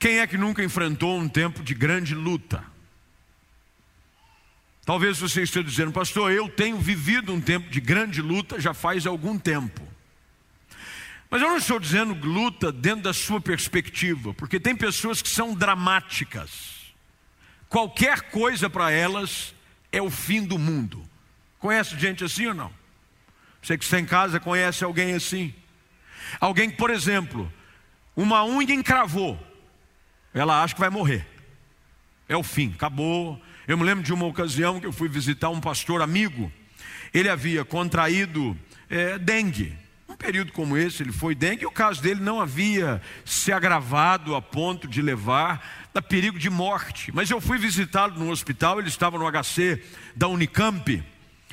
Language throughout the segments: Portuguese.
Quem é que nunca enfrentou um tempo de grande luta? Talvez você esteja dizendo, pastor, eu tenho vivido um tempo de grande luta já faz algum tempo. Mas eu não estou dizendo luta dentro da sua perspectiva, porque tem pessoas que são dramáticas. Qualquer coisa para elas é o fim do mundo. Conhece gente assim ou não? Você que está em casa conhece alguém assim? Alguém por exemplo, uma unha encravou, ela acha que vai morrer. É o fim, acabou. Eu me lembro de uma ocasião que eu fui visitar um pastor amigo. Ele havia contraído é, dengue período como esse, ele foi dengue, o caso dele não havia se agravado a ponto de levar a perigo de morte. Mas eu fui visitá-lo no hospital, ele estava no HC da Unicamp,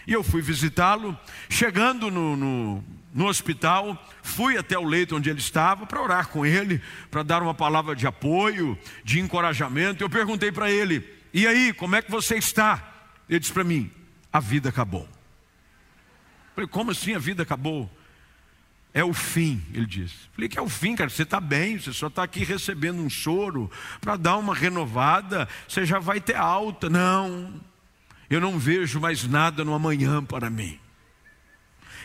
e eu fui visitá-lo. Chegando no, no, no hospital, fui até o leito onde ele estava para orar com ele, para dar uma palavra de apoio, de encorajamento. Eu perguntei para ele: e aí, como é que você está? Ele disse para mim: a vida acabou. Eu falei, como assim a vida acabou? É o fim, ele disse. Falei que é o fim, cara. Você está bem, você só está aqui recebendo um soro para dar uma renovada, você já vai ter alta. Não, eu não vejo mais nada no amanhã para mim.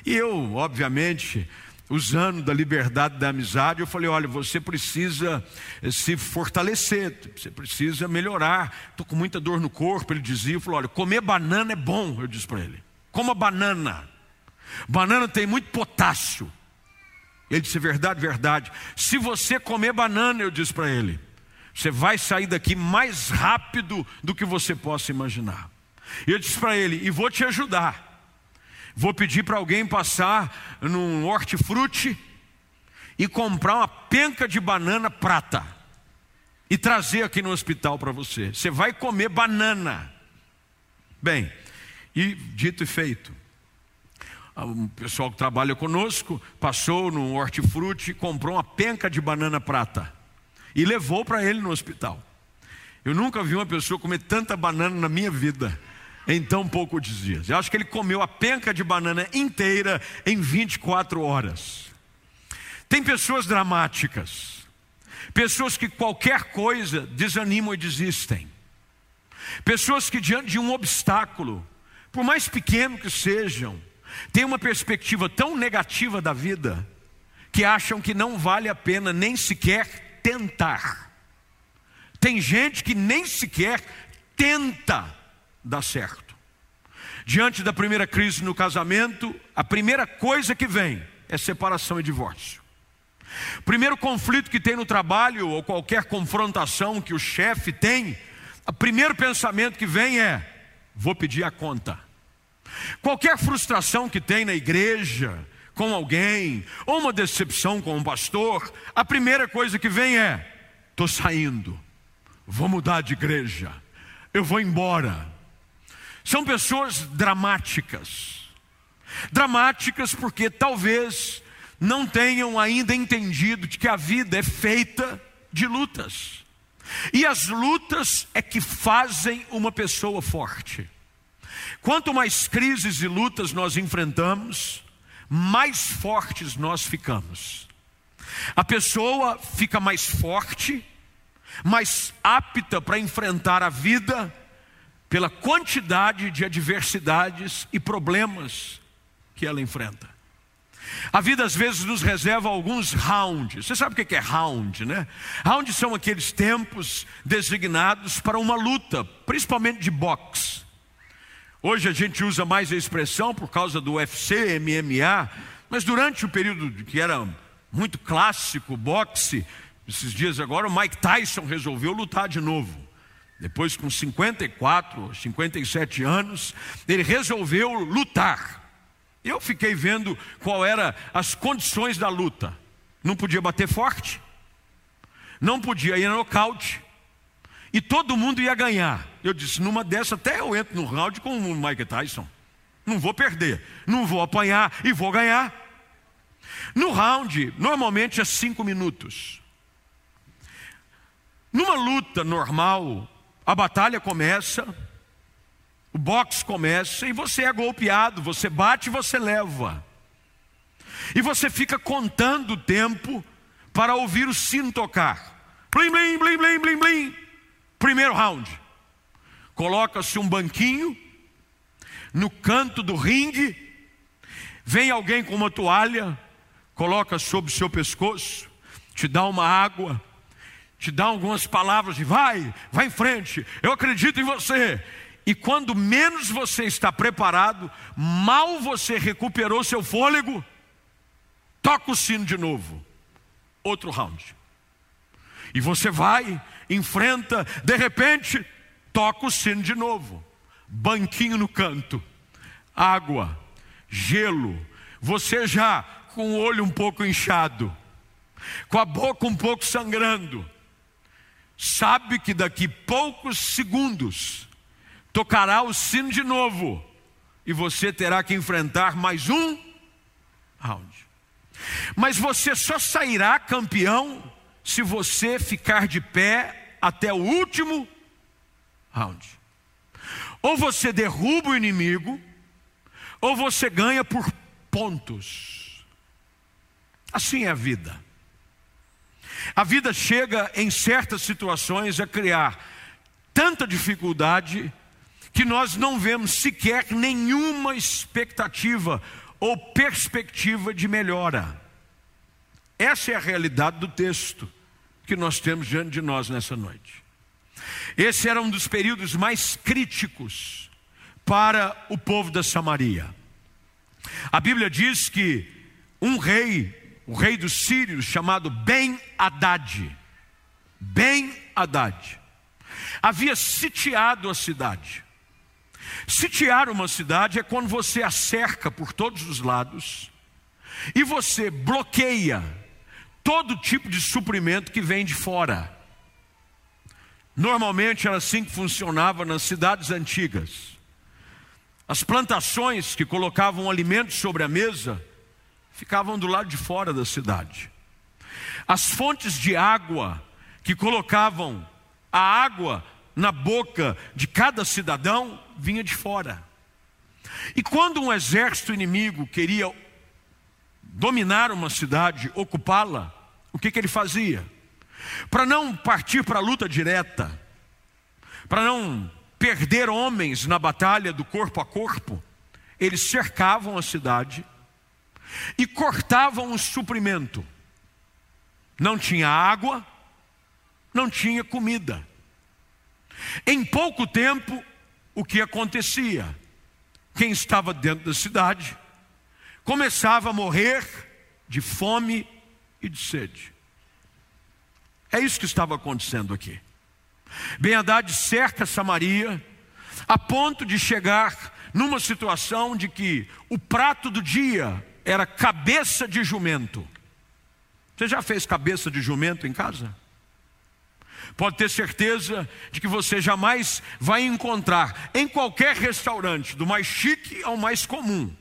E eu, obviamente, usando da liberdade da amizade, eu falei: olha, você precisa se fortalecer, você precisa melhorar. Estou com muita dor no corpo. Ele dizia: falou, olha, comer banana é bom. Eu disse para ele: coma banana. Banana tem muito potássio. Ele disse: Verdade, verdade. Se você comer banana, eu disse para ele, você vai sair daqui mais rápido do que você possa imaginar. E eu disse para ele: E vou te ajudar. Vou pedir para alguém passar num hortifruti e comprar uma penca de banana prata e trazer aqui no hospital para você. Você vai comer banana. Bem, e dito e feito, um pessoal que trabalha conosco passou no hortifruti, comprou uma penca de banana prata e levou para ele no hospital. Eu nunca vi uma pessoa comer tanta banana na minha vida em tão poucos dias. Eu acho que ele comeu a penca de banana inteira em 24 horas. Tem pessoas dramáticas, pessoas que qualquer coisa desanimam e desistem, pessoas que diante de um obstáculo, por mais pequeno que sejam, têm uma perspectiva tão negativa da vida que acham que não vale a pena nem sequer tentar. Tem gente que nem sequer tenta dar certo. Diante da primeira crise no casamento, a primeira coisa que vem é separação e divórcio. Primeiro conflito que tem no trabalho ou qualquer confrontação que o chefe tem, o primeiro pensamento que vem é: vou pedir a conta. Qualquer frustração que tem na igreja, com alguém, ou uma decepção com um pastor, a primeira coisa que vem é: estou saindo, vou mudar de igreja, eu vou embora. São pessoas dramáticas, dramáticas porque talvez não tenham ainda entendido de que a vida é feita de lutas, e as lutas é que fazem uma pessoa forte. Quanto mais crises e lutas nós enfrentamos, mais fortes nós ficamos. A pessoa fica mais forte, mais apta para enfrentar a vida pela quantidade de adversidades e problemas que ela enfrenta. A vida às vezes nos reserva alguns rounds. Você sabe o que é round, né? Round são aqueles tempos designados para uma luta, principalmente de boxe. Hoje a gente usa mais a expressão por causa do UFC, MMA, mas durante o período que era muito clássico, boxe, esses dias agora, o Mike Tyson resolveu lutar de novo. Depois, com 54, 57 anos, ele resolveu lutar. Eu fiquei vendo qual era as condições da luta. Não podia bater forte, não podia ir no nocaute, e todo mundo ia ganhar. Eu disse: numa dessa, até eu entro no round com o Mike Tyson. Não vou perder, não vou apanhar e vou ganhar. No round, normalmente é cinco minutos. Numa luta normal, a batalha começa, o boxe começa e você é golpeado, você bate e você leva. E você fica contando o tempo para ouvir o sino tocar. Blim, blim, blim, blim, blim, blim. Primeiro round. Coloca-se um banquinho no canto do ringue. Vem alguém com uma toalha, coloca sobre o seu pescoço, te dá uma água, te dá algumas palavras de vai, vai em frente, eu acredito em você. E quando menos você está preparado, mal você recuperou seu fôlego, toca o sino de novo. Outro round. E você vai, enfrenta, de repente, toca o sino de novo. Banquinho no canto, água, gelo, você já com o olho um pouco inchado, com a boca um pouco sangrando, sabe que daqui poucos segundos tocará o sino de novo e você terá que enfrentar mais um round. Mas você só sairá campeão se você ficar de pé até o último round. Ou você derruba o inimigo, ou você ganha por pontos. Assim é a vida. A vida chega em certas situações a criar tanta dificuldade que nós não vemos sequer nenhuma expectativa ou perspectiva de melhora. Essa é a realidade do texto que nós temos diante de nós nessa noite. Esse era um dos períodos mais críticos para o povo da Samaria. A Bíblia diz que um rei, o rei dos sírios, chamado Ben-Hadad, Ben-Hadad, havia sitiado a cidade. Sitiar uma cidade é quando você a cerca por todos os lados e você bloqueia todo tipo de suprimento que vem de fora. Normalmente era assim que funcionava nas cidades antigas. As plantações que colocavam alimentos sobre a mesa ficavam do lado de fora da cidade. As fontes de água que colocavam a água na boca de cada cidadão vinha de fora. E quando um exército inimigo queria dominar uma cidade, ocupá-la, o que, que ele fazia? Para não partir para a luta direta, para não perder homens na batalha do corpo a corpo, eles cercavam a cidade e cortavam o suprimento. Não tinha água, não tinha comida. Em pouco tempo, o que acontecia? Quem estava dentro da cidade começava a morrer de fome e de sede. É isso que estava acontecendo aqui. Ben Haddad cerca Samaria a ponto de chegar numa situação de que o prato do dia era cabeça de jumento. Você já fez cabeça de jumento em casa? Pode ter certeza de que você jamais vai encontrar em qualquer restaurante, do mais chique ao mais comum,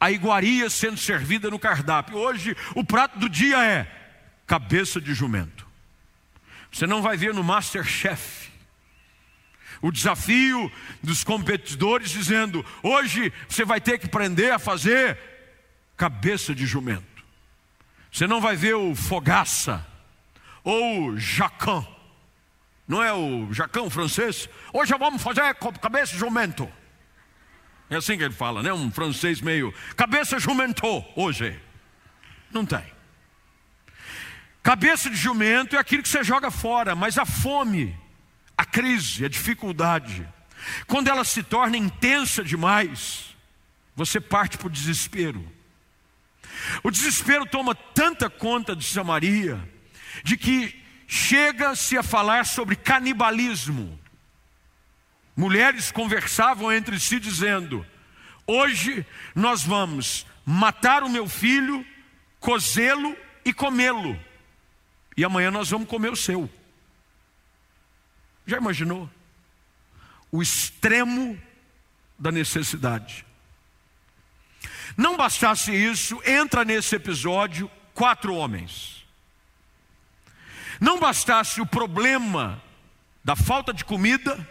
a iguaria sendo servida no cardápio. Hoje, o prato do dia é cabeça de jumento. Você não vai ver no Masterchef o desafio dos competidores dizendo: hoje você vai ter que aprender a fazer cabeça de jumento. Você não vai ver o fogaça ou o jacan não é o jacão francês? Hoje vamos fazer cabeça de jumento. É assim que ele fala, né? Um francês meio cabeça jumento hoje. Não tem. Cabeça de jumento é aquilo que você joga fora, mas a fome, a crise, a dificuldade, quando ela se torna intensa demais, você parte para o desespero. O desespero toma tanta conta de Samaria, de que chega-se a falar sobre canibalismo. Mulheres conversavam entre si dizendo: Hoje nós vamos matar o meu filho, cozê-lo e comê-lo, e amanhã nós vamos comer o seu. Já imaginou? O extremo da necessidade. Não bastasse isso, entra nesse episódio quatro homens. Não bastasse o problema da falta de comida,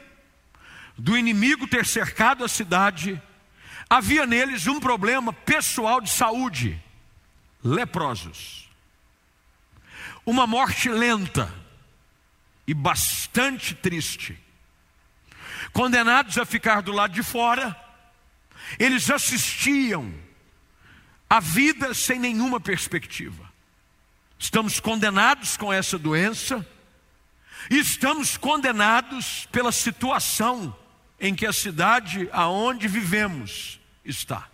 do inimigo ter cercado a cidade, havia neles um problema pessoal de saúde: leprosos. Uma morte lenta, e bastante triste. Condenados a ficar do lado de fora, eles assistiam a vida sem nenhuma perspectiva. Estamos condenados com essa doença e estamos condenados pela situação em que a cidade aonde vivemos está.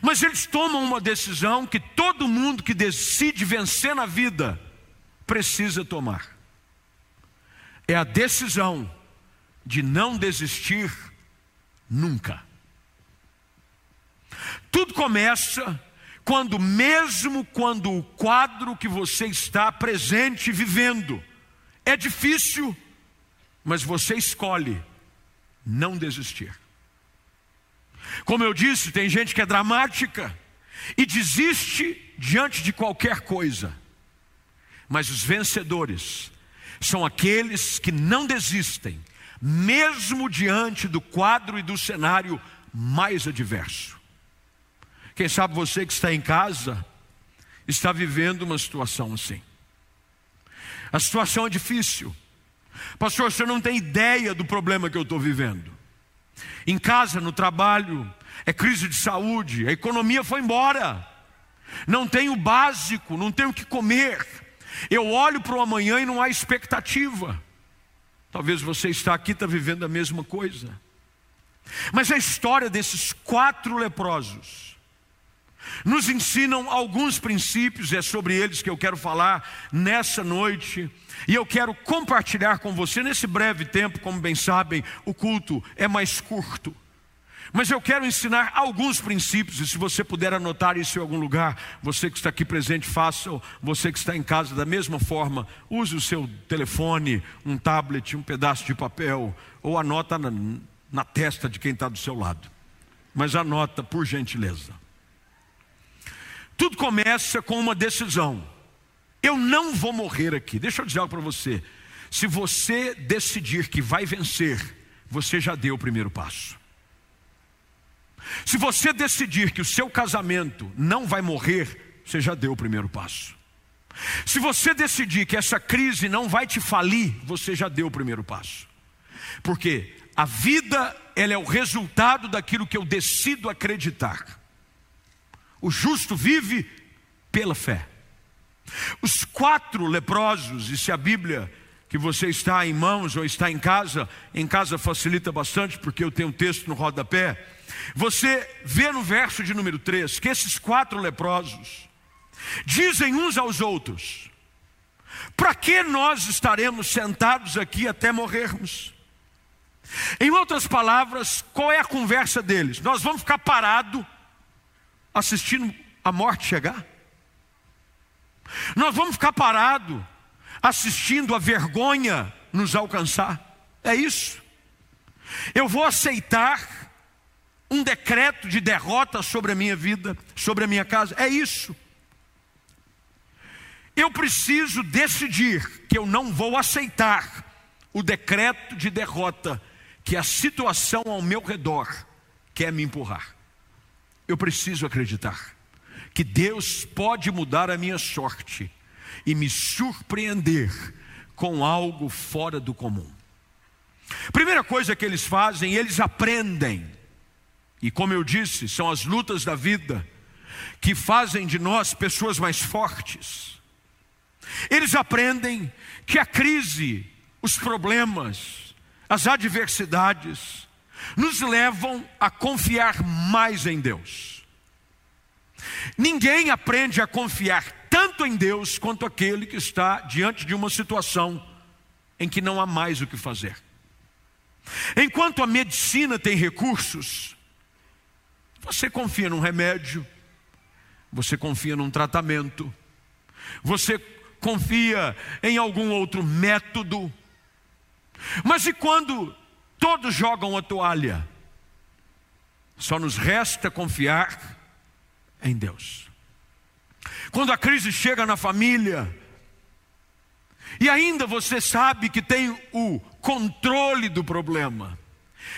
Mas eles tomam uma decisão que todo mundo que decide vencer na vida precisa tomar. É a decisão de não desistir nunca. Tudo começa quando, mesmo quando o quadro que você está presente vivendo é difícil, mas você escolhe não desistir. Como eu disse, tem gente que é dramática e desiste diante de qualquer coisa, mas os vencedores são aqueles que não desistem, mesmo diante do quadro e do cenário mais adverso. Quem sabe você que está em casa está vivendo uma situação assim. A situação é difícil. Pastor, você não tem ideia do problema que eu estou vivendo. Em casa, no trabalho, é crise de saúde, a economia foi embora. Não tenho básico, não tenho o que comer. Eu olho para o amanhã e não há expectativa. Talvez você está aqui está vivendo a mesma coisa. Mas a história desses quatro leprosos nos ensinam alguns princípios, é sobre eles que eu quero falar nessa noite, e eu quero compartilhar com você nesse breve tempo, como bem sabem, o culto é mais curto. Mas eu quero ensinar alguns princípios, e se você puder anotar isso em algum lugar, você que está aqui presente, faça, você que está em casa da mesma forma, use o seu telefone, um tablet, um pedaço de papel, ou anota na, na testa de quem está do seu lado. Mas anota, por gentileza. Tudo começa com uma decisão. Eu não vou morrer aqui. Deixa eu dizer algo para você. Se você decidir que vai vencer, você já deu o primeiro passo. Se você decidir que o seu casamento não vai morrer, você já deu o primeiro passo. Se você decidir que essa crise não vai te falir, você já deu o primeiro passo. Porque a vida, ela é o resultado daquilo que eu decido acreditar. O justo vive pela fé. Os quatro leprosos, e se a Bíblia que você está em mãos ou está em casa, em casa facilita bastante, porque eu tenho um texto no rodapé. Você vê no verso de número 3 que esses quatro leprosos dizem uns aos outros: Para que nós estaremos sentados aqui até morrermos? Em outras palavras, qual é a conversa deles? Nós vamos ficar parados assistindo a morte chegar? Nós vamos ficar parados assistindo a vergonha nos alcançar? É isso. Eu vou aceitar um decreto de derrota sobre a minha vida, sobre a minha casa? É isso. Eu preciso decidir que eu não vou aceitar o decreto de derrota que a situação ao meu redor quer me empurrar. Eu preciso acreditar que Deus pode mudar a minha sorte e me surpreender com algo fora do comum. Primeira coisa que eles fazem, eles aprendem. E como eu disse, são as lutas da vida que fazem de nós pessoas mais fortes. Eles aprendem que a crise, os problemas, as adversidades, nos levam a confiar mais em Deus. Ninguém aprende a confiar tanto em Deus quanto aquele que está diante de uma situação em que não há mais o que fazer. Enquanto a medicina tem recursos, você confia num remédio, você confia num tratamento, você confia em algum outro método. Mas e quando Todos jogam a toalha. Só nos resta confiar em Deus. Quando a crise chega na família, e ainda você sabe que tem o controle do problema,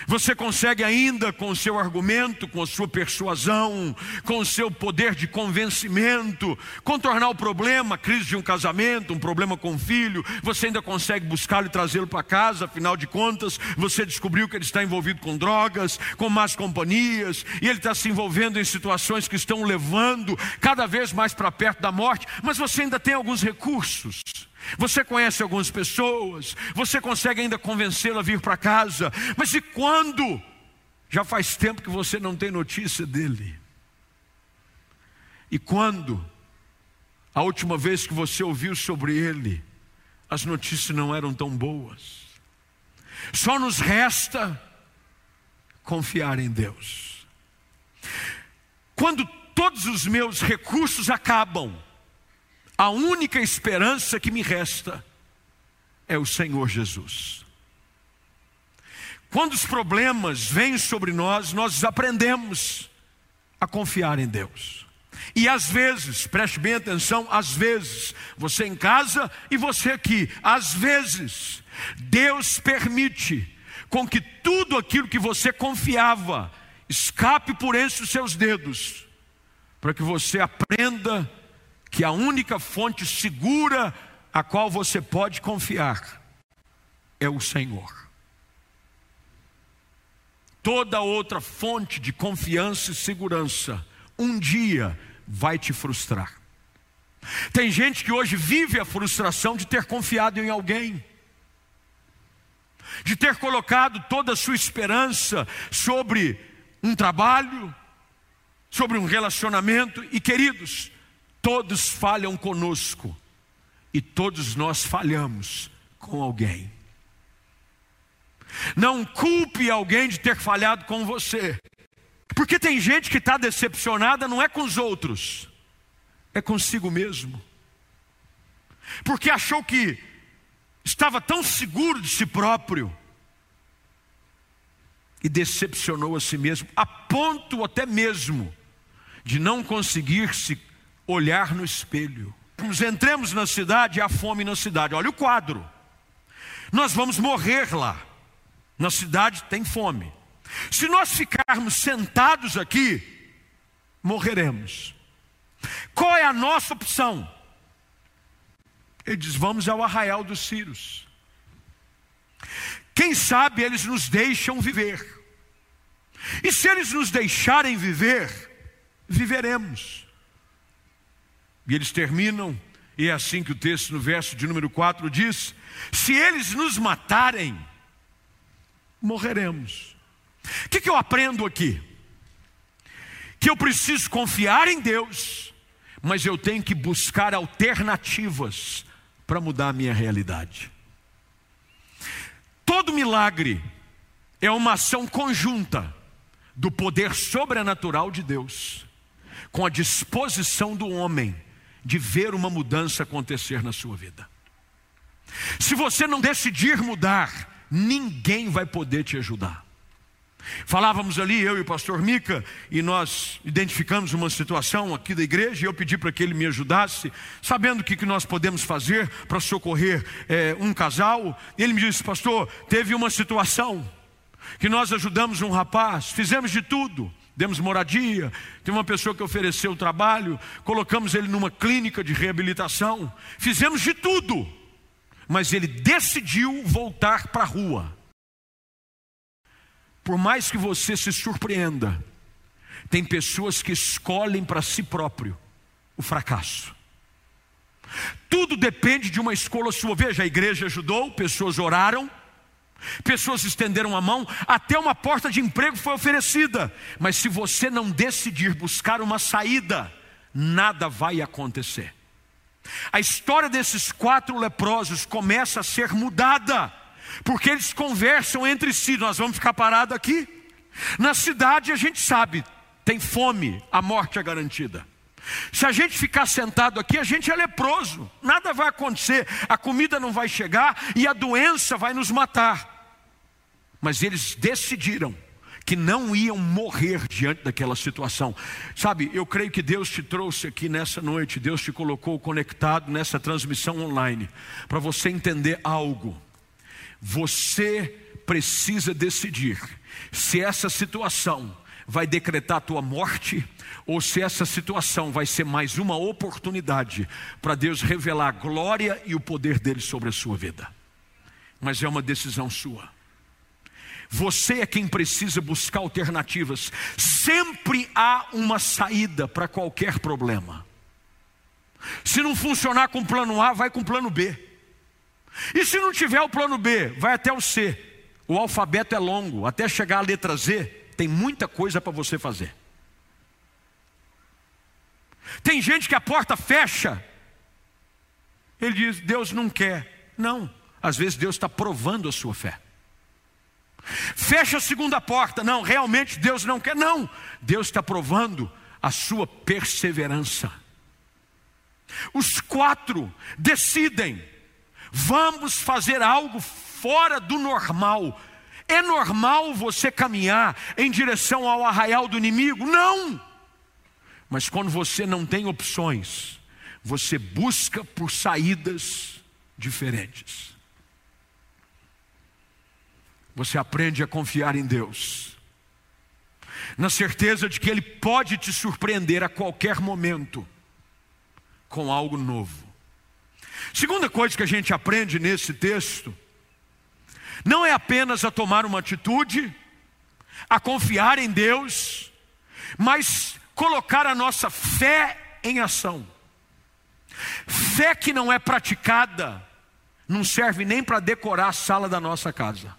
Você consegue ainda, com o seu argumento, com a sua persuasão, com o seu poder de convencimento, contornar o problema, a crise de um casamento, um problema com o filho, você ainda consegue buscá-lo e trazê-lo para casa, afinal de contas, você descobriu que ele está envolvido com drogas, com más companhias, e ele está se envolvendo em situações que estão levando cada vez mais para perto da morte, mas você ainda tem alguns recursos. Você conhece algumas pessoas, você consegue ainda convencê-la a vir para casa, mas e quando? Já faz tempo que você não tem notícia dele. E quando? A última vez que você ouviu sobre ele, as notícias não eram tão boas. Só nos resta confiar em Deus. Quando todos os meus recursos acabam, a única esperança que me resta é o Senhor Jesus. Quando os problemas vêm sobre nós, nós aprendemos a confiar em Deus. E às vezes, preste bem atenção, às vezes, você em casa e você aqui, às vezes, Deus permite com que tudo aquilo que você confiava escape por entre os seus dedos, para que você aprenda a que a única fonte segura a qual você pode confiar é o Senhor. Toda outra fonte de confiança e segurança um dia vai te frustrar. Tem gente que hoje vive a frustração de ter confiado em alguém, de ter colocado toda a sua esperança sobre um trabalho, sobre um relacionamento, e queridos, Todos falham conosco e todos nós falhamos com alguém. Não culpe alguém de ter falhado com você, porque tem gente que está decepcionada não é com os outros, é consigo mesmo, porque achou que estava tão seguro de si próprio e decepcionou a si mesmo, a ponto até mesmo de não conseguir se olhar no espelho. Entremos na cidade há fome na cidade. Olha o quadro. Nós vamos morrer lá. Na cidade tem fome. Se nós ficarmos sentados aqui, morreremos. Qual é a nossa opção? Ele diz: vamos ao arraial dos Círios. Quem sabe eles nos deixam viver. E se eles nos deixarem viver, viveremos. E eles terminam, e é assim que o texto no verso de número 4 diz: Se eles nos matarem, morreremos. O que, que eu aprendo aqui? Que eu preciso confiar em Deus, mas eu tenho que buscar alternativas para mudar a minha realidade. Todo milagre é uma ação conjunta do poder sobrenatural de Deus com a disposição do homem de ver uma mudança acontecer na sua vida. Se você não decidir mudar, ninguém vai poder te ajudar. Falávamos ali, eu e o pastor Mica, e nós identificamos uma situação aqui da igreja, e eu pedi para que ele me ajudasse, sabendo o que, que nós podemos fazer para socorrer é, um casal. Ele me disse, pastor, teve uma situação que nós ajudamos um rapaz, fizemos de tudo, demos moradia, tem uma pessoa que ofereceu trabalho, colocamos ele numa clínica de reabilitação, fizemos de tudo, mas ele decidiu voltar para a rua. Por mais que você se surpreenda, tem pessoas que escolhem para si próprio o fracasso. Tudo depende de uma escolha sua. Veja, a igreja ajudou, pessoas oraram, Pessoas estenderam a mão, até uma porta de emprego foi oferecida. Mas se você não decidir buscar uma saída, nada vai acontecer. A história desses quatro leprosos começa a ser mudada, porque eles conversam entre si. Nós vamos ficar parados aqui? Na cidade a gente sabe, tem fome, a morte é garantida. Se a gente ficar sentado aqui, a gente é leproso, nada vai acontecer, a comida não vai chegar e a doença vai nos matar. Mas eles decidiram que não iam morrer diante daquela situação. Sabe, eu creio que Deus te trouxe aqui nessa noite, Deus te colocou conectado nessa transmissão online, para você entender algo. Você precisa decidir se essa situação vai decretar a tua morte ou se essa situação vai ser mais uma oportunidade para Deus revelar a glória e o poder dele sobre a sua vida. Mas é uma decisão sua. Você é quem precisa buscar alternativas. Sempre há uma saída para qualquer problema. Se não funcionar com o plano A, vai com o plano B. E se não tiver o plano B, vai até o C. O alfabeto é longo, até chegar à letra Z, tem muita coisa para você fazer. Tem gente que a porta fecha, ele diz: Deus não quer. Não, às vezes Deus está provando a sua fé. Fecha a segunda porta, não, realmente Deus não quer. Não, Deus está provando a sua perseverança. Os quatro decidem, vamos fazer algo fora do normal. É normal você caminhar em direção ao arraial do inimigo? Não! Mas quando você não tem opções, você busca por saídas diferentes. Você aprende a confiar em Deus, na certeza de que Ele pode te surpreender a qualquer momento com algo novo. Segunda coisa que a gente aprende nesse texto, não é apenas a tomar uma atitude, a confiar em Deus, mas colocar a nossa fé em ação. Fé que não é praticada, não serve nem para decorar a sala da nossa casa.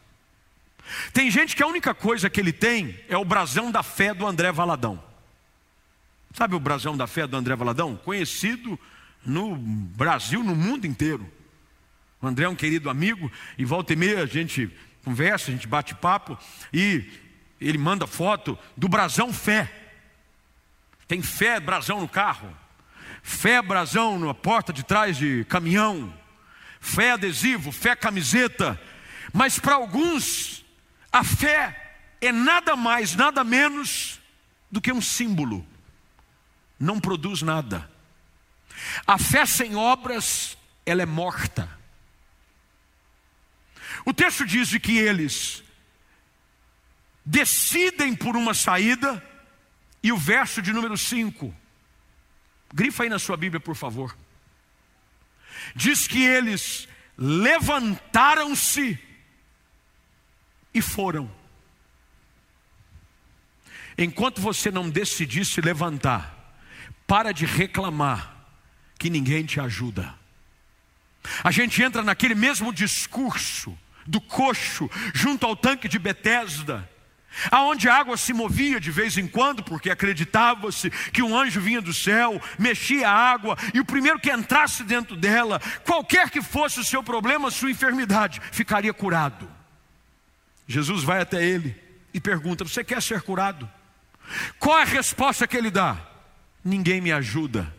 Tem gente que a única coisa que ele tem é o brasão da fé do André Valadão. Sabe o brasão da fé do André Valadão? Conhecido no Brasil, no mundo inteiro. O André é um querido amigo e volta e meia a gente conversa, a gente bate papo e ele manda foto do brasão fé. Tem fé, brasão no carro. Fé, brasão na porta de trás de caminhão. Fé adesivo, fé camiseta. Mas para alguns, a fé é nada mais, nada menos do que um símbolo. Não produz nada. A fé sem obras, ela é morta. O texto diz que eles decidem por uma saída, e o verso de número 5, grifa aí na sua Bíblia, por favor. Diz que eles levantaram-se e foram. Enquanto você não decidir se levantar, para de reclamar que ninguém te ajuda. A gente entra naquele mesmo discurso do coxo junto ao tanque de Betesda aonde a água se movia de vez em quando, porque acreditava-se que um anjo vinha do céu, mexia a água, e o primeiro que entrasse dentro dela, qualquer que fosse o seu problema, sua enfermidade, ficaria curado. Jesus vai até ele e pergunta: Você quer ser curado? Qual a resposta que ele dá? Ninguém me ajuda.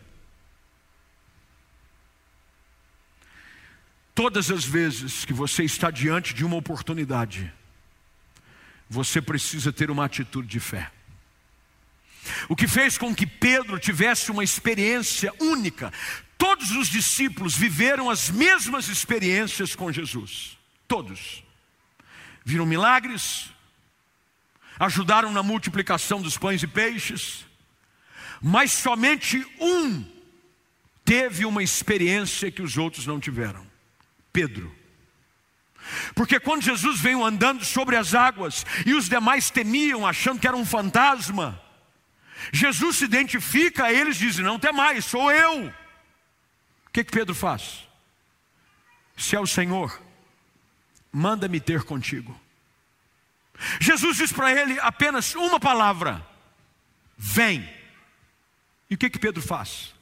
Todas as vezes que você está diante de uma oportunidade, você precisa ter uma atitude de fé. O que fez com que Pedro tivesse uma experiência única. Todos os discípulos viveram as mesmas experiências com Jesus. Todos. Viram milagres, ajudaram na multiplicação dos pães e peixes, mas somente um teve uma experiência que os outros não tiveram: Pedro. Porque quando Jesus veio andando sobre as águas e os demais temiam, achando que era um fantasma, Jesus se identifica a eles e diz: Não tem mais, sou eu. O que, que Pedro faz? Se é o Senhor, manda-me ter contigo. Jesus diz para ele apenas uma palavra: Vem. E o que, que Pedro faz?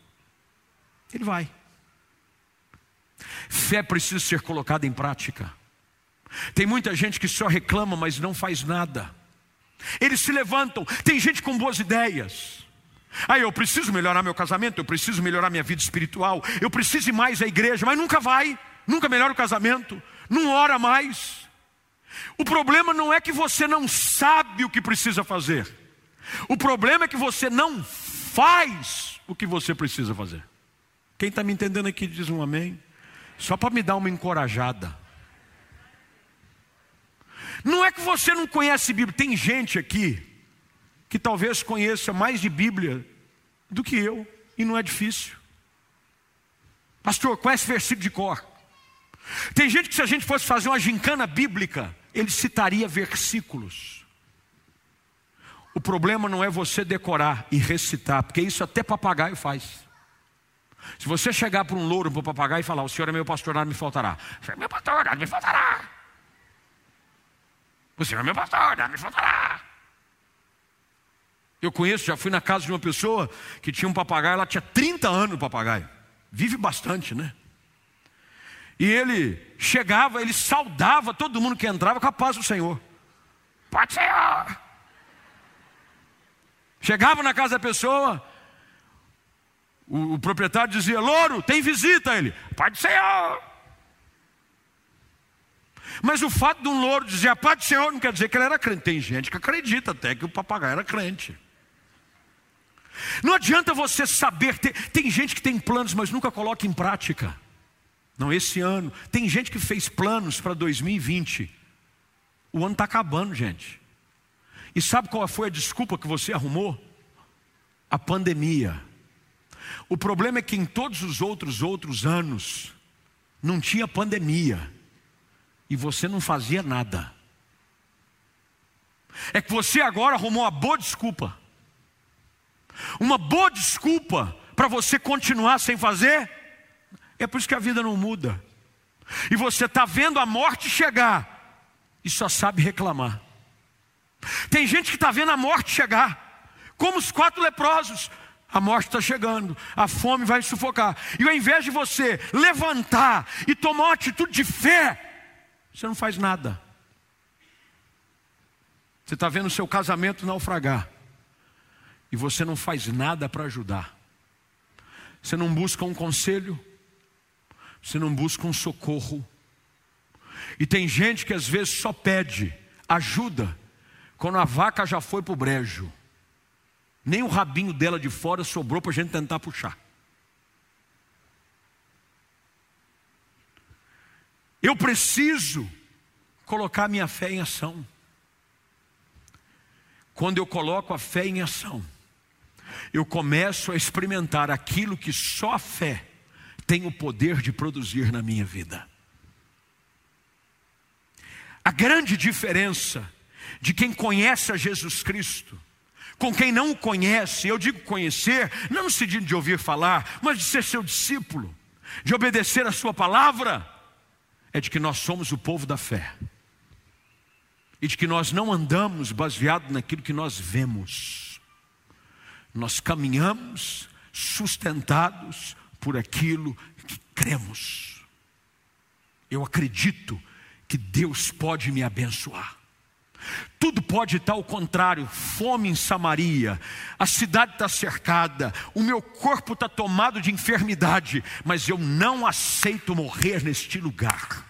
Ele vai. Fé precisa ser colocada em prática. Tem muita gente que só reclama, mas não faz nada. Eles se levantam, tem gente com boas ideias. Ah, eu preciso melhorar meu casamento, eu preciso melhorar minha vida espiritual, eu preciso ir mais à igreja, mas nunca vai, nunca melhora o casamento, não ora mais. O problema não é que você não sabe o que precisa fazer, o problema é que você não faz o que você precisa fazer. Quem está me entendendo aqui diz um amém, só para me dar uma encorajada. Não é que você não conhece Bíblia, tem gente aqui que talvez conheça mais de Bíblia do que eu, e não é difícil. Pastor, conhece versículo de cor. Tem gente que, se a gente fosse fazer uma gincana bíblica, ele citaria versículos. O problema não é você decorar e recitar, porque isso até papagaio faz. Se você chegar para um louro, para um papagaio e falar: O Senhor é meu pastor, nada me faltará. Senhor é meu pastor, nada me faltará. O Senhor é meu pastor, nada me faltará. Eu conheço, já fui na casa de uma pessoa que tinha um papagaio, ela tinha 30 anos o papagaio. Vive bastante, né? E ele chegava, ele saudava todo mundo que entrava com a paz do Senhor. Pode Senhor! Chegava na casa da pessoa, o, o proprietário dizia: Louro, tem visita. Ele, do Senhor. Mas o fato de um louro dizer a Pai do Senhor não quer dizer que ele era crente. Tem gente que acredita até que o papagaio era crente. Não adianta você saber, ter, tem gente que tem planos, mas nunca coloca em prática. Não, esse ano. Tem gente que fez planos para 2020. O ano está acabando, gente. E sabe qual foi a desculpa que você arrumou? A pandemia. O problema é que em todos os outros outros anos não tinha pandemia e você não fazia nada. É que você agora arrumou uma boa desculpa. Uma boa desculpa para você continuar sem fazer. É por isso que a vida não muda. E você está vendo a morte chegar e só sabe reclamar. Tem gente que está vendo a morte chegar, como os quatro leprosos. A morte está chegando, a fome vai sufocar. E ao invés de você levantar e tomar uma atitude de fé, você não faz nada. Você está vendo o seu casamento naufragar. E você não faz nada para ajudar. Você não busca um conselho. Você não busca um socorro. E tem gente que às vezes só pede ajuda quando a vaca já foi para o brejo, nem o rabinho dela de fora sobrou para a gente tentar puxar. Eu preciso colocar minha fé em ação. Quando eu coloco a fé em ação, eu começo a experimentar aquilo que só a fé tem o poder de produzir na minha vida. A grande diferença de quem conhece a Jesus Cristo, com quem não o conhece, eu digo conhecer, não no sentido de ouvir falar, mas de ser seu discípulo, de obedecer a sua palavra, é de que nós somos o povo da fé. E de que nós não andamos baseado naquilo que nós vemos. Nós caminhamos sustentados por aquilo que cremos. Eu acredito que Deus pode me abençoar. Tudo pode estar ao contrário, fome em Samaria, a cidade está cercada, o meu corpo está tomado de enfermidade, mas eu não aceito morrer neste lugar.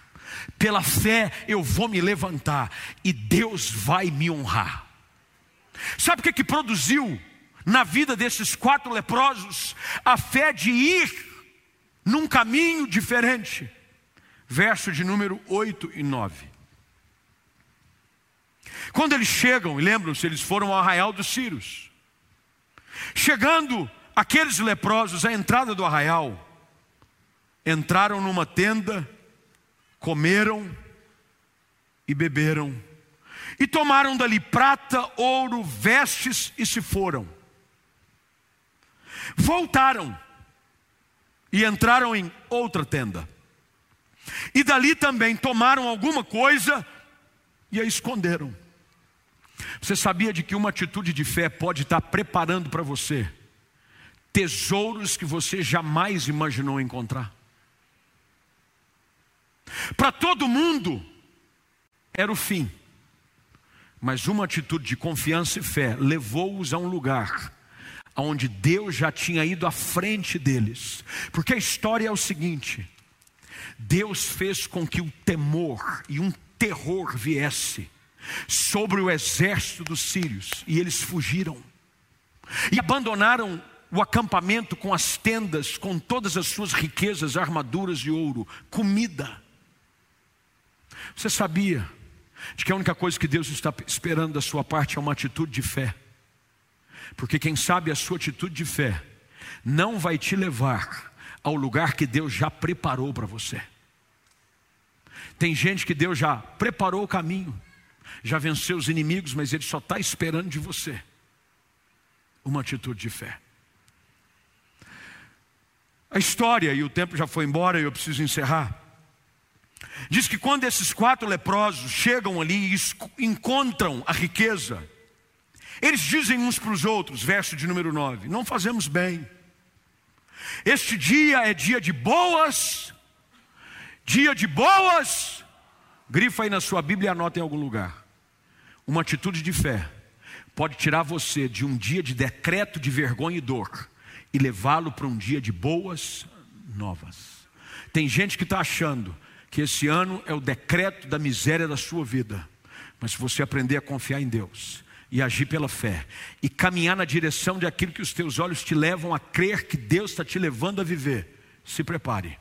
Pela fé eu vou me levantar e Deus vai me honrar. Sabe o que, que produziu na vida desses quatro leprosos? A fé de ir num caminho diferente. Verso de número 8 e 9. Quando eles chegam, e lembram-se, eles foram ao arraial dos Círios. Chegando aqueles leprosos à entrada do arraial, entraram numa tenda, comeram e beberam, e tomaram dali prata, ouro, vestes e se foram. Voltaram e entraram em outra tenda. E dali também tomaram alguma coisa e a esconderam. Você sabia de que uma atitude de fé pode estar preparando para você tesouros que você jamais imaginou encontrar? Para todo mundo era o fim, mas uma atitude de confiança e fé levou-os a um lugar onde Deus já tinha ido à frente deles, porque a história é o seguinte: Deus fez com que o temor e um terror viesse sobre o exército dos sírios e eles fugiram e abandonaram o acampamento com as tendas, com todas as suas riquezas, armaduras e ouro, comida. Você sabia de que a única coisa que Deus está esperando da sua parte é uma atitude de fé. Porque quem sabe a sua atitude de fé não vai te levar ao lugar que Deus já preparou para você. Tem gente que Deus já preparou o caminho, já venceu os inimigos, mas Ele só está esperando de você uma atitude de fé. A história, e o tempo já foi embora e eu preciso encerrar. Diz que quando esses quatro leprosos chegam ali e encontram a riqueza, eles dizem uns para os outros, verso de número 9: Não fazemos bem. Este dia é dia de boas, dia de boas. Grifa aí na sua Bíblia e anota em algum lugar. Uma atitude de fé pode tirar você de um dia de decreto de vergonha e dor e levá-lo para um dia de boas novas. Tem gente que está achando que esse ano é o decreto da miséria da sua vida, mas se você aprender a confiar em Deus, e agir pela fé e caminhar na direção de aquilo que os teus olhos te levam a crer que Deus está te levando a viver, se prepare.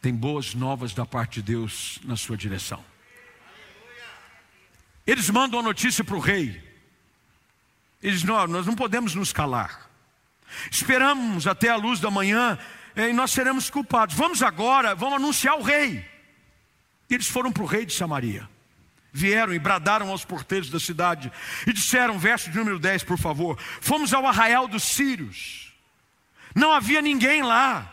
Tem boas novas da parte de Deus na sua direção. Eles mandam a notícia para o rei. Eles não, nós não podemos nos calar. Esperamos até a luz da manhã eh, e nós seremos culpados. Vamos agora, vamos anunciar o rei. Eles foram para o rei de Samaria vieram e bradaram aos porteiros da cidade e disseram, verso de número 10, por favor: Fomos ao arraial dos sírios, não havia ninguém lá,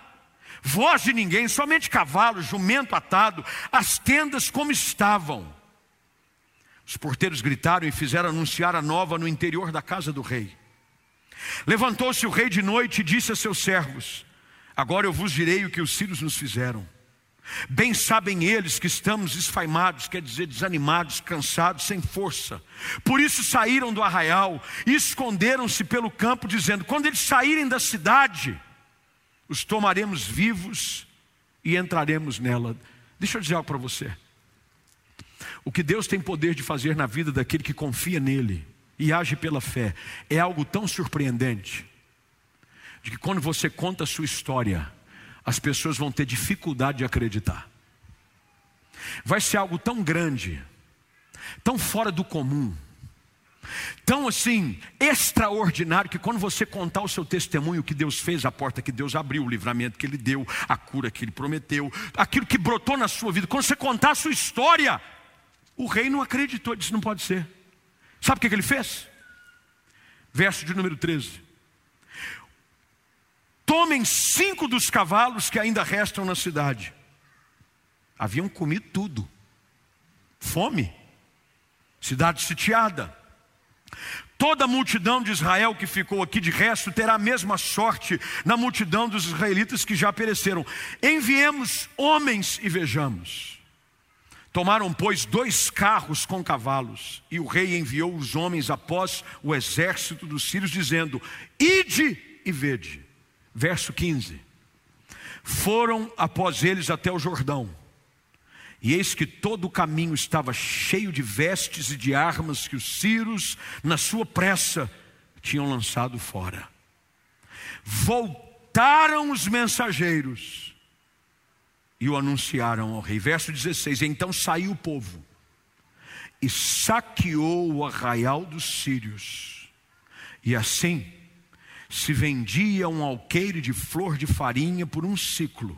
voz de ninguém, somente cavalo, jumento atado, as tendas como estavam. Os porteiros gritaram e fizeram anunciar a nova no interior da casa do rei. Levantou-se o rei de noite e disse a seus servos: Agora eu vos direi o que os sírios nos fizeram. Bem sabem eles que estamos esfaimados, quer dizer, desanimados, cansados, sem força. Por isso saíram do arraial e esconderam-se pelo campo, dizendo: quando eles saírem da cidade, os tomaremos vivos e entraremos nela. Deixa eu dizer algo para você. O que Deus tem poder de fazer na vida daquele que confia nele e age pela fé é algo tão surpreendente, de que quando você conta a sua história, as pessoas vão ter dificuldade de acreditar. Vai ser algo tão grande, tão fora do comum, tão assim, extraordinário, que quando você contar o seu testemunho, o que Deus fez, a porta que Deus abriu, o livramento que Ele deu, a cura que Ele prometeu, aquilo que brotou na sua vida, quando você contar a sua história, o rei não acreditou, disse: não pode ser. Sabe o que, que ele fez? Verso de número 13. Tomem cinco dos cavalos que ainda restam na cidade. Haviam comido tudo. Fome. Cidade sitiada. Toda a multidão de Israel que ficou aqui de resto terá a mesma sorte na multidão dos israelitas que já pereceram. Enviemos homens e vejamos. Tomaram, pois, dois carros com cavalos, e o rei enviou os homens após o exército dos sírios, dizendo: Ide e vede. Verso 15: Foram após eles até o Jordão, e eis que todo o caminho estava cheio de vestes e de armas que os sírios, na sua pressa, tinham lançado fora. Voltaram os mensageiros e o anunciaram ao rei. Verso 16: Então saiu o povo e saqueou o arraial dos sírios, e assim se vendia um alqueire de flor de farinha por um ciclo,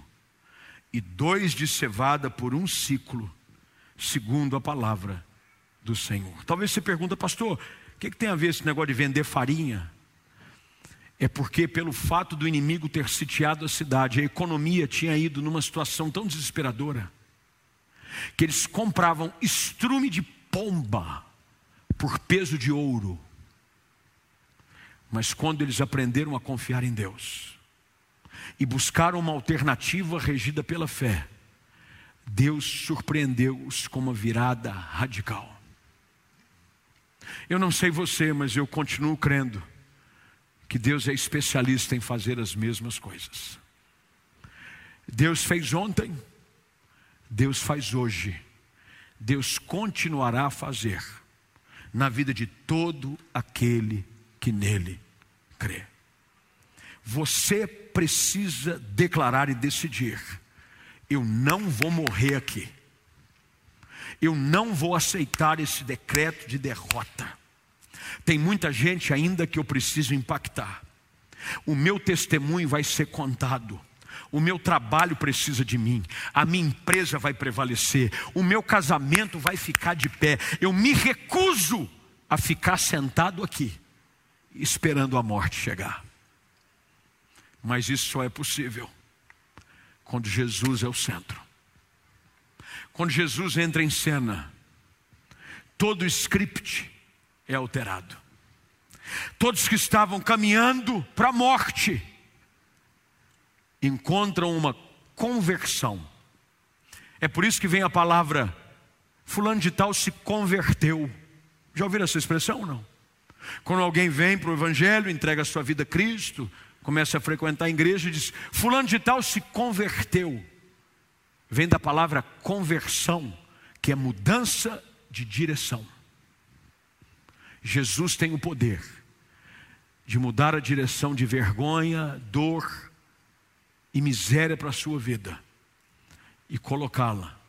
e dois de cevada por um ciclo, segundo a palavra do Senhor. Talvez você pergunta, pastor, o que, que tem a ver esse negócio de vender farinha? É porque, pelo fato do inimigo ter sitiado a cidade, a economia tinha ido numa situação tão desesperadora, que eles compravam estrume de pomba por peso de ouro mas quando eles aprenderam a confiar em Deus e buscaram uma alternativa regida pela fé, Deus surpreendeu-os com uma virada radical. Eu não sei você, mas eu continuo crendo que Deus é especialista em fazer as mesmas coisas. Deus fez ontem, Deus faz hoje, Deus continuará a fazer na vida de todo aquele que nele crê. Você precisa declarar e decidir: eu não vou morrer aqui. Eu não vou aceitar esse decreto de derrota. Tem muita gente ainda que eu preciso impactar. O meu testemunho vai ser contado. O meu trabalho precisa de mim, a minha empresa vai prevalecer, o meu casamento vai ficar de pé. Eu me recuso a ficar sentado aqui, esperando a morte chegar. Mas isso só é possível quando Jesus é o centro. Quando Jesus entra em cena, todo o script é alterado. Todos que estavam caminhando para a morte encontram uma conversão. É por isso que vem a palavra fulano de tal se converteu. Já ouviram essa expressão ou não? Quando alguém vem para o Evangelho, entrega a sua vida a Cristo, começa a frequentar a igreja e diz: Fulano de Tal se converteu. Vem da palavra conversão, que é mudança de direção. Jesus tem o poder de mudar a direção de vergonha, dor e miséria para a sua vida e colocá-la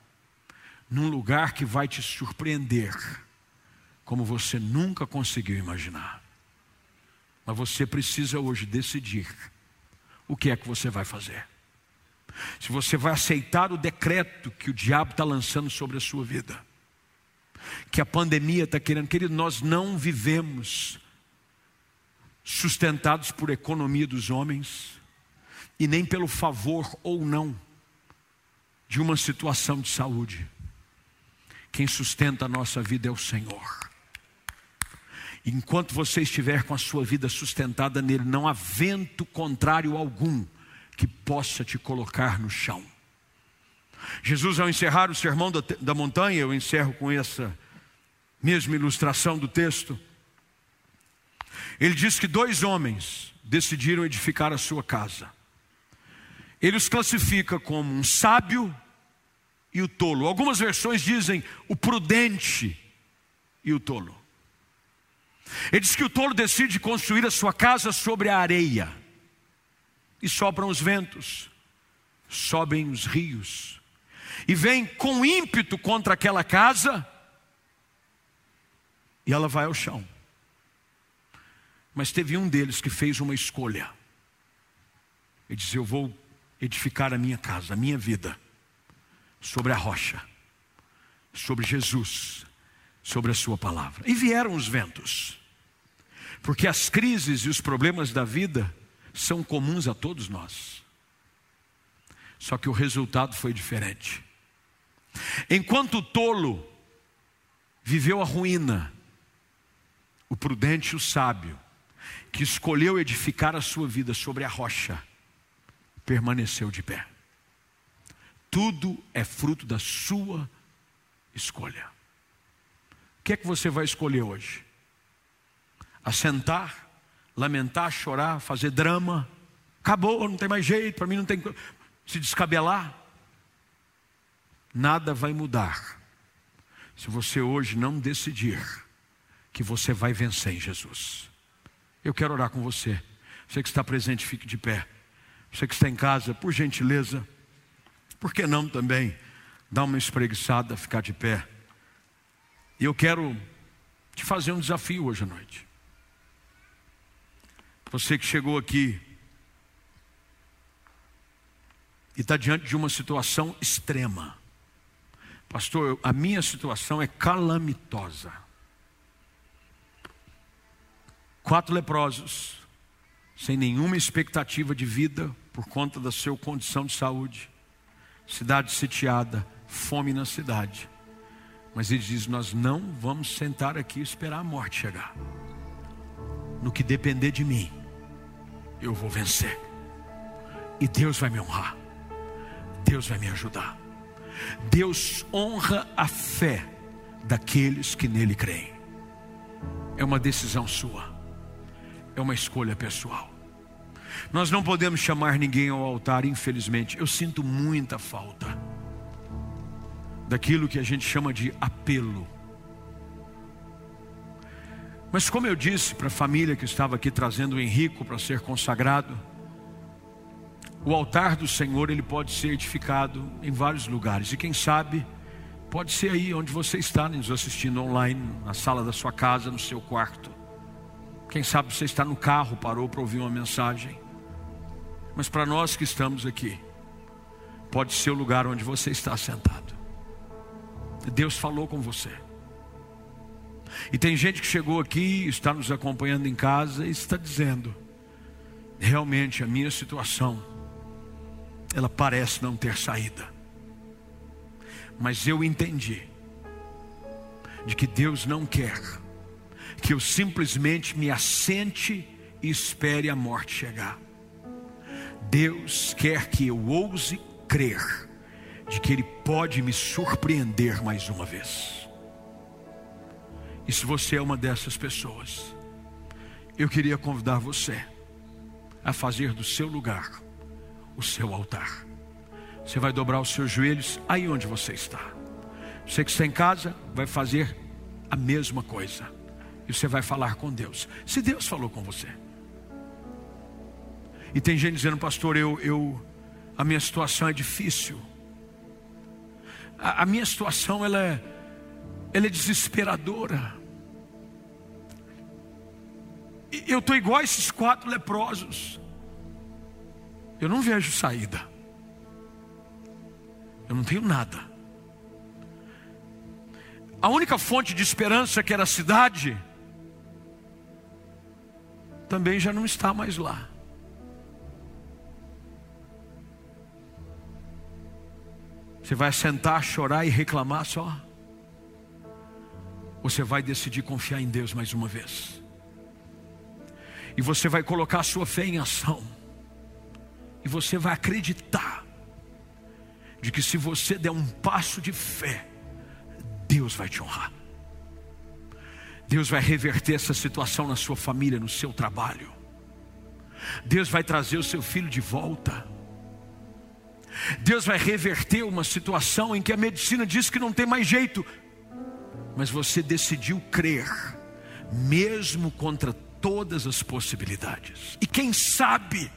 num lugar que vai te surpreender, como você nunca conseguiu imaginar. Mas você precisa hoje decidir o que é que você vai fazer. Se você vai aceitar o decreto que o diabo está lançando sobre a sua vida, que a pandemia está querendo, querido, nós não vivemos sustentados por economia dos homens e nem pelo favor ou não de uma situação de saúde. Quem sustenta a nossa vida é o Senhor. Enquanto você estiver com a sua vida sustentada nele, não há vento contrário algum que possa te colocar no chão. Jesus, ao encerrar o sermão da, da montanha, eu encerro com essa mesma ilustração do texto. Ele diz que dois homens decidiram edificar a sua casa. Ele os classifica como um sábio e o tolo. Algumas versões dizem o prudente e o tolo. Ele diz que o tolo decide construir a sua casa sobre a areia, e sopram os ventos, sobem os rios, e vem com ímpeto contra aquela casa, e ela vai ao chão. Mas teve um deles que fez uma escolha. Ele disse: Eu vou edificar a minha casa, a minha vida, sobre a rocha, sobre Jesus, sobre a Sua palavra. E vieram os ventos. Porque as crises e os problemas da vida são comuns a todos nós. Só que o resultado foi diferente. Enquanto o tolo viveu a ruína, o prudente e o sábio, que escolheu edificar a sua vida sobre a rocha, permaneceu de pé. Tudo é fruto da sua escolha. O que é que você vai escolher hoje? assentar, lamentar, chorar, fazer drama. Acabou, não tem mais jeito, para mim não tem. Se descabelar. Nada vai mudar se você hoje não decidir que você vai vencer em Jesus. Eu quero orar com você. Você que está presente, fique de pé. Você que está em casa, por gentileza, por que não também dar uma espreguiçada, ficar de pé? E eu quero te fazer um desafio hoje à noite. Você que chegou aqui e está diante de uma situação extrema. Pastor, a minha situação é calamitosa. Quatro leprosos, sem nenhuma expectativa de vida por conta da sua condição de saúde. Cidade sitiada, fome na cidade. Mas ele diz: Nós não vamos sentar aqui e esperar a morte chegar. No que depender de mim, eu vou vencer. E Deus vai me honrar. Deus vai me ajudar. Deus honra a fé daqueles que nele creem. É uma decisão sua. É uma escolha pessoal. Nós não podemos chamar ninguém ao altar, infelizmente. Eu sinto muita falta daquilo que a gente chama de apelo. Mas como eu disse para a família que estava aqui trazendo o Henrico para ser consagrado, o altar do Senhor ele pode ser edificado em vários lugares. E quem sabe Pode ser aí onde você está nos assistindo online, na sala da sua casa, no seu quarto. Quem sabe você está no carro, parou para ouvir uma mensagem. Mas para nós que estamos aqui, pode ser o lugar onde você está sentado. Deus falou com você. E tem gente que chegou aqui, está nos acompanhando em casa e está dizendo: realmente a minha situação, ela parece não ter saída. Mas eu entendi de que Deus não quer que eu simplesmente me assente e espere a morte chegar. Deus quer que eu ouse crer de que Ele pode me surpreender mais uma vez. E se você é uma dessas pessoas, eu queria convidar você a fazer do seu lugar o seu altar. Você vai dobrar os seus joelhos aí onde você está. Você que está em casa vai fazer a mesma coisa. E você vai falar com Deus. Se Deus falou com você. E tem gente dizendo, pastor, eu, eu a minha situação é difícil. A, a minha situação ela é, ela é desesperadora. Eu estou igual a esses quatro leprosos. Eu não vejo saída. Eu não tenho nada. A única fonte de esperança que era a cidade, também já não está mais lá. Você vai sentar, chorar e reclamar só? Você vai decidir confiar em Deus mais uma vez. E você vai colocar a sua fé em ação. E você vai acreditar de que se você der um passo de fé, Deus vai te honrar. Deus vai reverter essa situação na sua família, no seu trabalho. Deus vai trazer o seu filho de volta. Deus vai reverter uma situação em que a medicina diz que não tem mais jeito, mas você decidiu crer, mesmo contra todas as possibilidades. E quem sabe,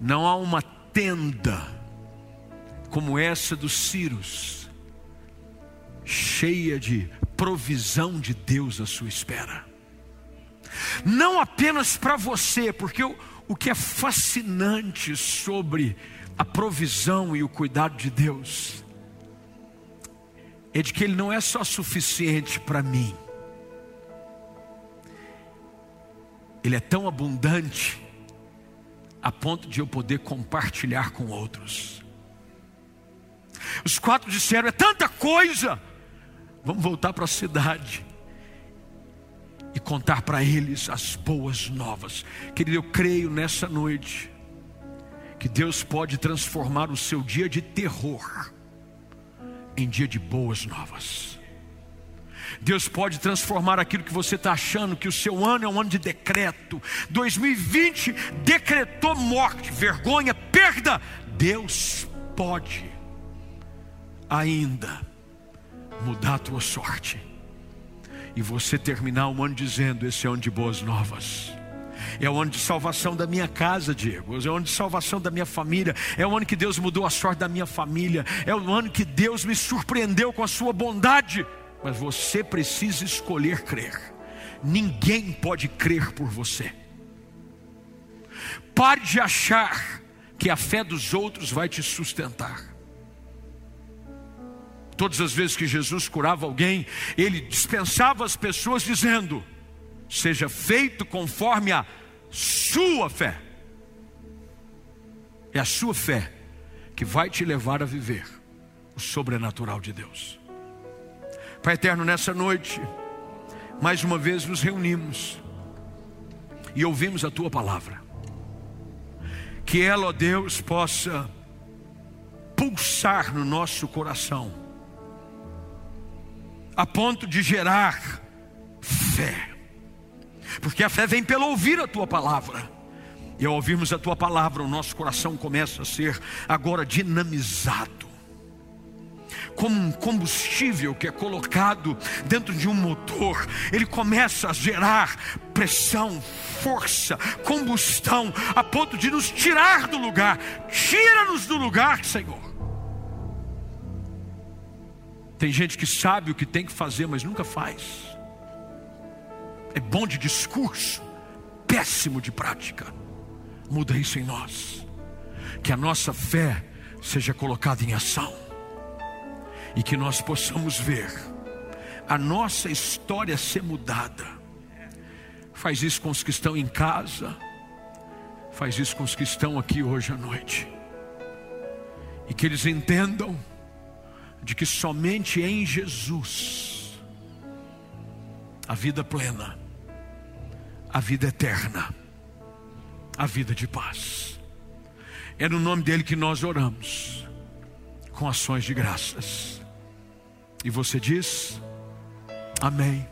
não há uma tenda como essa dos Círios, cheia de provisão de Deus à sua espera. Não apenas para você, porque o, o que é fascinante sobre a provisão e o cuidado de Deus é de que Ele não é só suficiente para mim, Ele é tão abundante a ponto de eu poder compartilhar com outros. Os quatro disseram: é tanta coisa. Vamos voltar para a cidade e contar para eles as boas novas. Querido, eu creio nessa noite que Deus pode transformar o seu dia de terror em dia de boas novas. Deus pode transformar aquilo que você está achando que o seu ano é um ano de decreto. 2020 decretou morte, vergonha, perda. Deus pode ainda mudar a tua sorte e você terminar o ano dizendo: Esse é um ano de boas novas. É o ano de salvação da minha casa, Diego. É o ano de salvação da minha família. É o ano que Deus mudou a sorte da minha família. É o ano que Deus me surpreendeu com a sua bondade. Mas você precisa escolher crer. Ninguém pode crer por você. Pare de achar que a fé dos outros vai te sustentar. Todas as vezes que Jesus curava alguém, ele dispensava as pessoas dizendo: seja feito conforme a sua fé. É a sua fé que vai te levar a viver o sobrenatural de Deus. Pai eterno, nessa noite, mais uma vez nos reunimos e ouvimos a tua palavra. Que ela, ó Deus, possa pulsar no nosso coração a ponto de gerar fé. Porque a fé vem pelo ouvir a tua palavra. E ao ouvirmos a tua palavra, o nosso coração começa a ser agora dinamizado. Como um combustível que é colocado dentro de um motor, ele começa a gerar pressão, força, combustão, a ponto de nos tirar do lugar. Tira-nos do lugar, Senhor Tem gente que sabe o que tem que fazer, mas nunca faz. É bom de discurso, péssimo de prática. Muda isso em nós. Que a nossa fé seja colocada em ação. E que nós possamos ver a nossa história ser mudada. Faz isso com os que estão em casa. Faz isso com os que estão aqui hoje à noite. E que eles entendam de que somente em Jesus a vida plena, a vida eterna, a vida de paz. É no nome dele que nós oramos, com ações de graças. E você diz: Amém.